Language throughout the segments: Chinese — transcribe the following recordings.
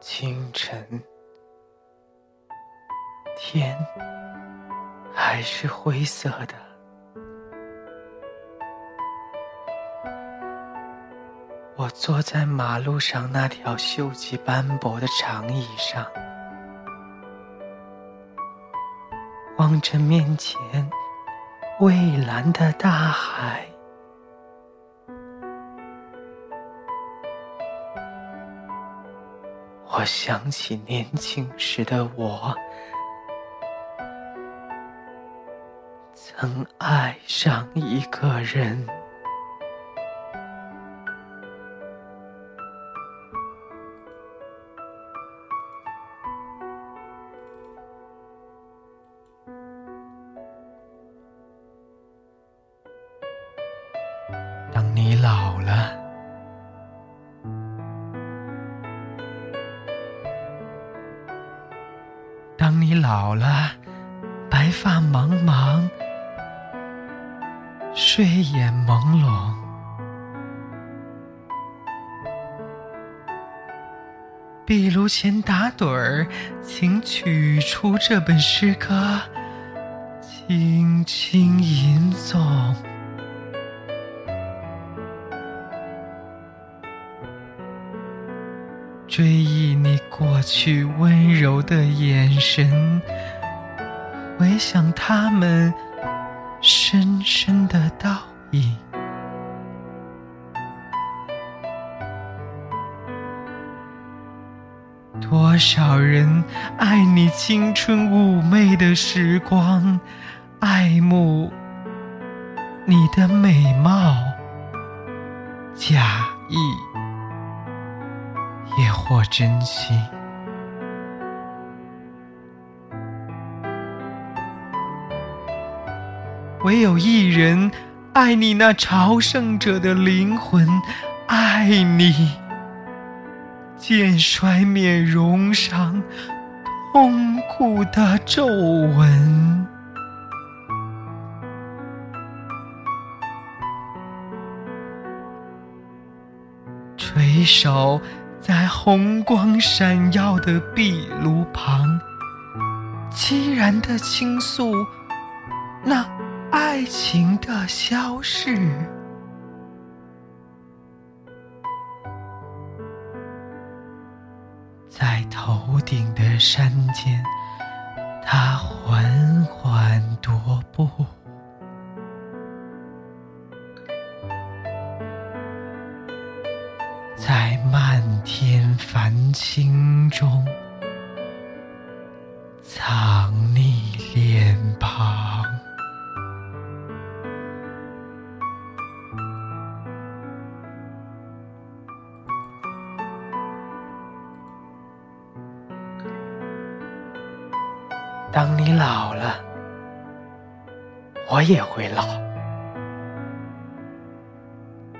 清晨，天还是灰色的。我坐在马路上那条锈迹斑驳的长椅上，望着面前蔚蓝的大海。我想起年轻时的我，曾爱上一个人。当你老了，当你老了，白发茫茫，睡眼朦胧，壁炉前打盹儿，请取出这本诗歌，轻轻吟诵。追忆你过去温柔的眼神，回想他们深深的倒影。多少人爱你青春妩媚的时光，爱慕你的美貌，假意。也或真心，唯有一人爱你那朝圣者的灵魂，爱你，渐衰面容上痛苦的皱纹。垂首。在红光闪耀的壁炉旁，凄然的倾诉那爱情的消逝，在头顶的山间，他缓缓天繁星中，藏匿脸庞。当你老了，我也会老。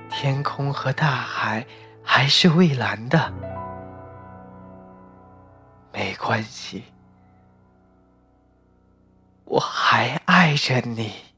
天空和大海。还是蔚蓝的，没关系，我还爱着你。